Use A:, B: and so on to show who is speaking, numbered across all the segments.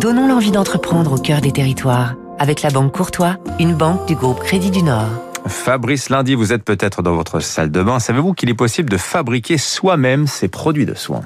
A: Donnons l'envie d'entreprendre au cœur des territoires avec la Banque Courtois, une banque du groupe Crédit du Nord.
B: Fabrice Lundi, vous êtes peut-être dans votre salle de bain. Savez-vous qu'il est possible de fabriquer soi-même ses produits de soins?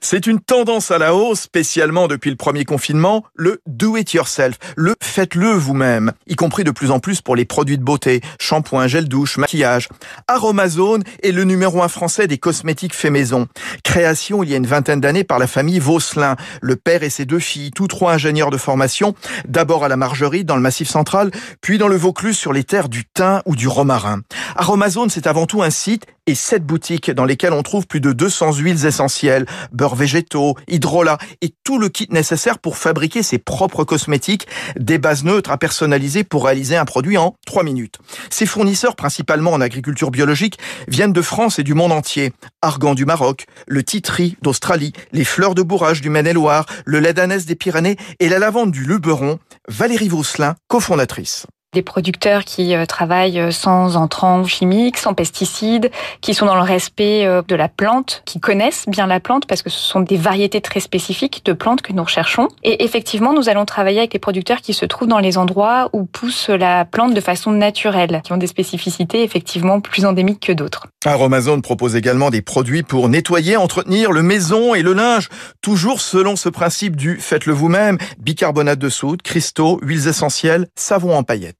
C: C'est une tendance à la hausse, spécialement depuis le premier confinement, le do it yourself, le faites-le vous-même, y compris de plus en plus pour les produits de beauté, shampoing, gel douche, maquillage. Aromazone est le numéro un français des cosmétiques faits maison. Création il y a une vingtaine d'années par la famille Vaucelin, le père et ses deux filles, tous trois ingénieurs de formation, d'abord à la Margerie dans le Massif central, puis dans le Vaucluse sur les terres du thym ou du romarin. Aromazone, c'est avant tout un site et sept boutiques dans lesquelles on trouve plus de 200 huiles essentielles, beurre végétaux, hydrolat et tout le kit nécessaire pour fabriquer ses propres cosmétiques, des bases neutres à personnaliser pour réaliser un produit en 3 minutes. Ces fournisseurs, principalement en agriculture biologique, viennent de France et du monde entier. Argan du Maroc, le titri d'Australie, les fleurs de bourrage du Maine-et-Loire, le lait d'ânesse des Pyrénées et la lavande du Luberon. Valérie Vausselin, cofondatrice
D: des producteurs qui euh, travaillent euh, sans entrants chimiques, sans pesticides, qui sont dans le respect euh, de la plante, qui connaissent bien la plante parce que ce sont des variétés très spécifiques de plantes que nous recherchons. Et effectivement, nous allons travailler avec les producteurs qui se trouvent dans les endroits où pousse la plante de façon naturelle, qui ont des spécificités effectivement plus endémiques que d'autres.
C: Aromazone propose également des produits pour nettoyer, entretenir le maison et le linge, toujours selon ce principe du faites-le vous-même, bicarbonate de soude, cristaux, huiles essentielles, savon en paillettes.